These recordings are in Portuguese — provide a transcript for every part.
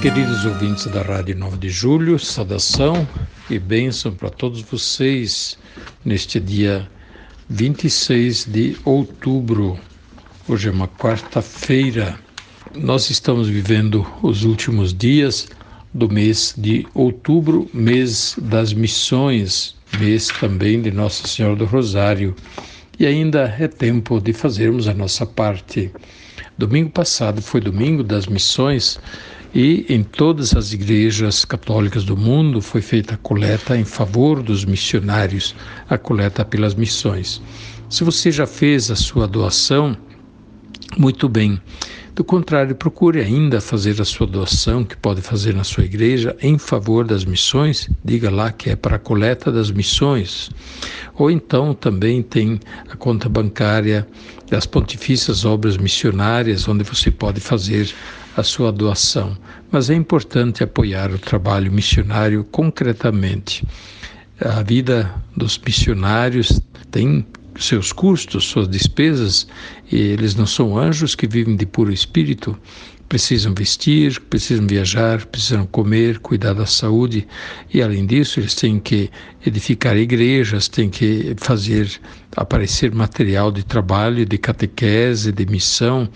Queridos ouvintes da Rádio 9 de Julho, saudação e bênção para todos vocês neste dia 26 de outubro. Hoje é uma quarta-feira. Nós estamos vivendo os últimos dias do mês de outubro, mês das missões, mês também de Nossa Senhora do Rosário. E ainda é tempo de fazermos a nossa parte. Domingo passado foi domingo das missões e em todas as igrejas católicas do mundo foi feita a coleta em favor dos missionários, a coleta pelas missões. Se você já fez a sua doação, muito bem. Do contrário, procure ainda fazer a sua doação, que pode fazer na sua igreja, em favor das missões. Diga lá que é para a coleta das missões. Ou então também tem a conta bancária das Pontifícias Obras Missionárias, onde você pode fazer a sua doação. Mas é importante apoiar o trabalho missionário concretamente. A vida dos missionários tem seus custos, suas despesas, e eles não são anjos que vivem de puro espírito, precisam vestir, precisam viajar, precisam comer, cuidar da saúde e além disso eles têm que edificar igrejas, têm que fazer aparecer material de trabalho, de catequese, de missão.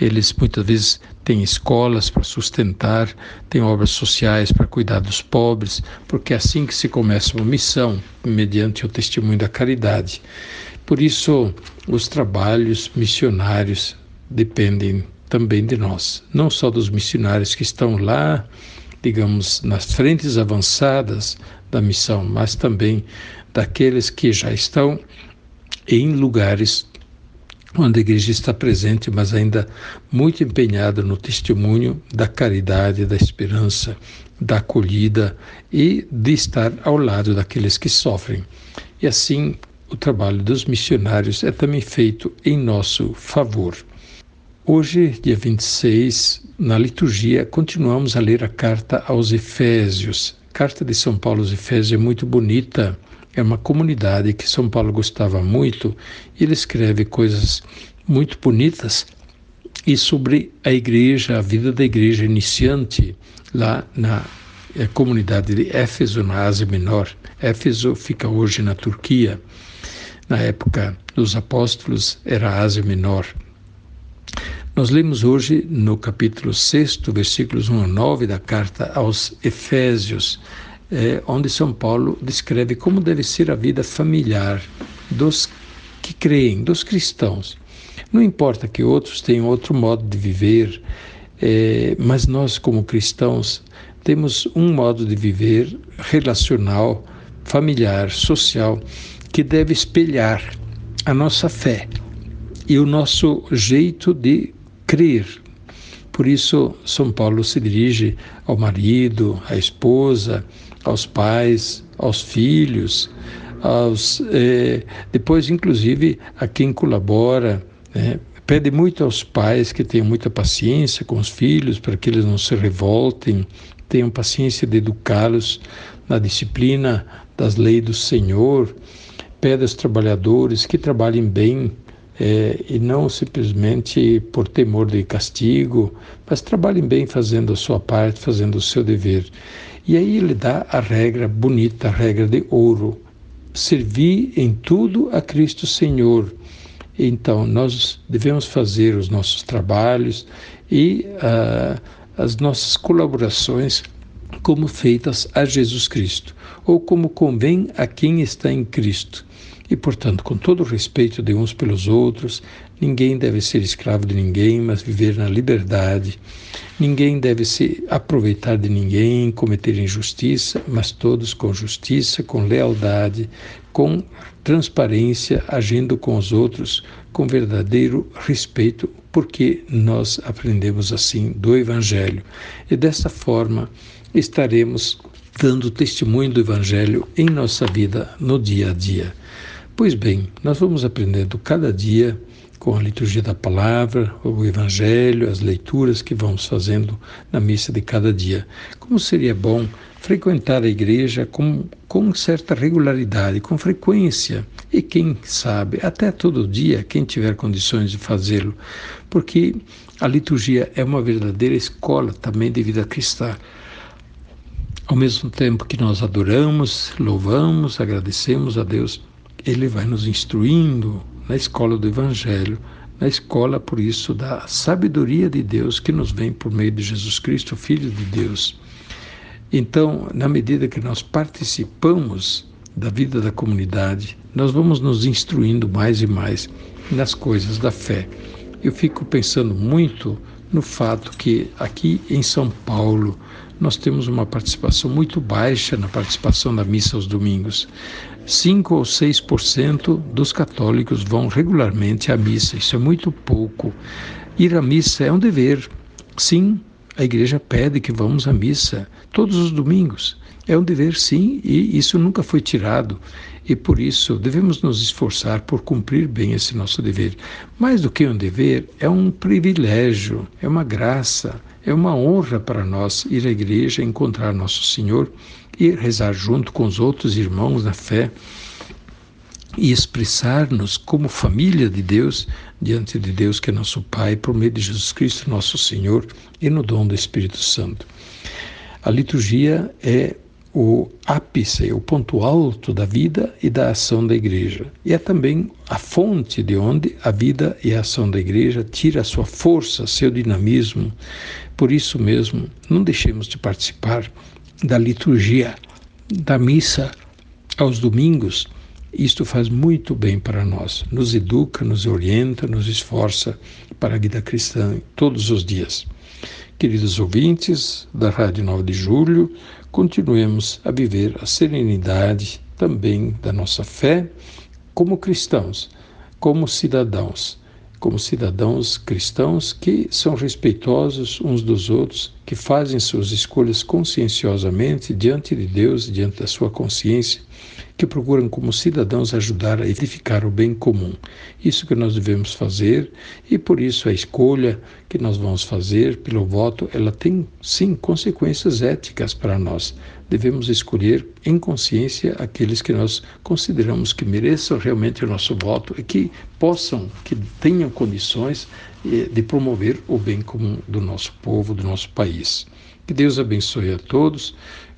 Eles muitas vezes têm escolas para sustentar, têm obras sociais para cuidar dos pobres, porque é assim que se começa uma missão, mediante o testemunho da caridade. Por isso, os trabalhos missionários dependem também de nós, não só dos missionários que estão lá, digamos, nas frentes avançadas da missão, mas também daqueles que já estão em lugares onde a igreja está presente, mas ainda muito empenhada no testemunho da caridade, da esperança, da acolhida e de estar ao lado daqueles que sofrem. E assim, o trabalho dos missionários é também feito em nosso favor. Hoje, dia 26, na liturgia, continuamos a ler a carta aos Efésios. A carta de São Paulo aos Efésios é muito bonita. É uma comunidade que São Paulo gostava muito e ele escreve coisas muito bonitas e sobre a igreja, a vida da igreja iniciante lá na é, comunidade de Éfeso, na Ásia Menor. Éfeso fica hoje na Turquia. Na época dos apóstolos era a Ásia Menor. Nós lemos hoje no capítulo 6, versículos 1 a 9 da carta aos Efésios, é, onde São Paulo descreve como deve ser a vida familiar dos que creem, dos cristãos. Não importa que outros tenham outro modo de viver, é, mas nós, como cristãos, temos um modo de viver relacional, familiar, social, que deve espelhar a nossa fé e o nosso jeito de crer. Por isso, São Paulo se dirige ao marido, à esposa, aos pais, aos filhos, aos, eh, depois, inclusive, a quem colabora. Né? Pede muito aos pais que tenham muita paciência com os filhos, para que eles não se revoltem, tenham paciência de educá-los na disciplina das leis do Senhor. Pede aos trabalhadores que trabalhem bem, é, e não simplesmente por temor de castigo, mas trabalhem bem fazendo a sua parte, fazendo o seu dever. E aí ele dá a regra bonita, a regra de ouro: servir em tudo a Cristo Senhor. Então, nós devemos fazer os nossos trabalhos e uh, as nossas colaborações como feitas a Jesus Cristo, ou como convém a quem está em Cristo. E, portanto, com todo o respeito de uns pelos outros, ninguém deve ser escravo de ninguém, mas viver na liberdade. Ninguém deve se aproveitar de ninguém, cometer injustiça, mas todos com justiça, com lealdade, com transparência, agindo com os outros com verdadeiro respeito porque nós aprendemos assim do Evangelho. E desta forma estaremos dando testemunho do Evangelho em nossa vida no dia a dia. Pois bem, nós vamos aprendendo cada dia com a liturgia da palavra, o Evangelho, as leituras que vamos fazendo na missa de cada dia. Como seria bom frequentar a igreja com, com certa regularidade, com frequência, e quem sabe, até todo dia, quem tiver condições de fazê-lo, porque a liturgia é uma verdadeira escola também de vida cristã. Ao mesmo tempo que nós adoramos, louvamos, agradecemos a Deus, Ele vai nos instruindo na escola do Evangelho, na escola, por isso, da sabedoria de Deus que nos vem por meio de Jesus Cristo, Filho de Deus. Então, na medida que nós participamos da vida da comunidade, nós vamos nos instruindo mais e mais nas coisas da fé. Eu fico pensando muito no fato que aqui em São Paulo nós temos uma participação muito baixa na participação da missa aos domingos. 5 ou 6% dos católicos vão regularmente à missa, isso é muito pouco. Ir à missa é um dever. Sim, a igreja pede que vamos à missa todos os domingos. É um dever, sim, e isso nunca foi tirado. E por isso devemos nos esforçar por cumprir bem esse nosso dever. Mais do que um dever, é um privilégio, é uma graça, é uma honra para nós ir à igreja, encontrar Nosso Senhor e rezar junto com os outros irmãos na fé e expressar-nos como família de Deus diante de Deus que é nosso Pai, por meio de Jesus Cristo, nosso Senhor, e no dom do Espírito Santo. A liturgia é o ápice, o ponto alto da vida e da ação da igreja. E é também a fonte de onde a vida e a ação da igreja tira a sua força, seu dinamismo. Por isso mesmo, não deixemos de participar da liturgia, da missa aos domingos, isto faz muito bem para nós, nos educa, nos orienta, nos esforça para a vida cristã todos os dias. Queridos ouvintes da Rádio 9 de Julho, continuemos a viver a serenidade também da nossa fé como cristãos, como cidadãos como cidadãos cristãos que são respeitosos uns dos outros, que fazem suas escolhas conscienciosamente diante de Deus, diante da sua consciência, que procuram como cidadãos ajudar a edificar o bem comum. Isso que nós devemos fazer e por isso a escolha que nós vamos fazer pelo voto, ela tem sim consequências éticas para nós. Devemos escolher em consciência aqueles que nós consideramos que mereçam realmente o nosso voto e que possam, que tenham condições eh, de promover o bem comum do nosso povo, do nosso país. Que Deus abençoe a todos.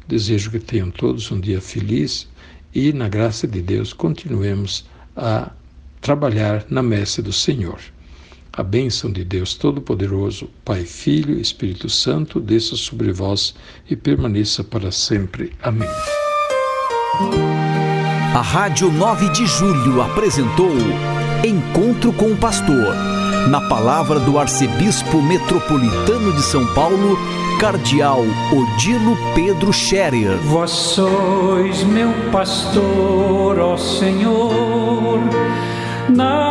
Desejo que tenham todos um dia feliz e, na graça de Deus, continuemos a trabalhar na messe do Senhor. A bênção de Deus Todo-Poderoso, Pai, Filho e Espírito Santo, desça sobre vós e permaneça para sempre. Amém. A Rádio 9 de Julho apresentou Encontro com o Pastor, na palavra do Arcebispo Metropolitano de São Paulo, Cardeal Odilo Pedro Scherer. Vós sois meu pastor, ó Senhor, faltará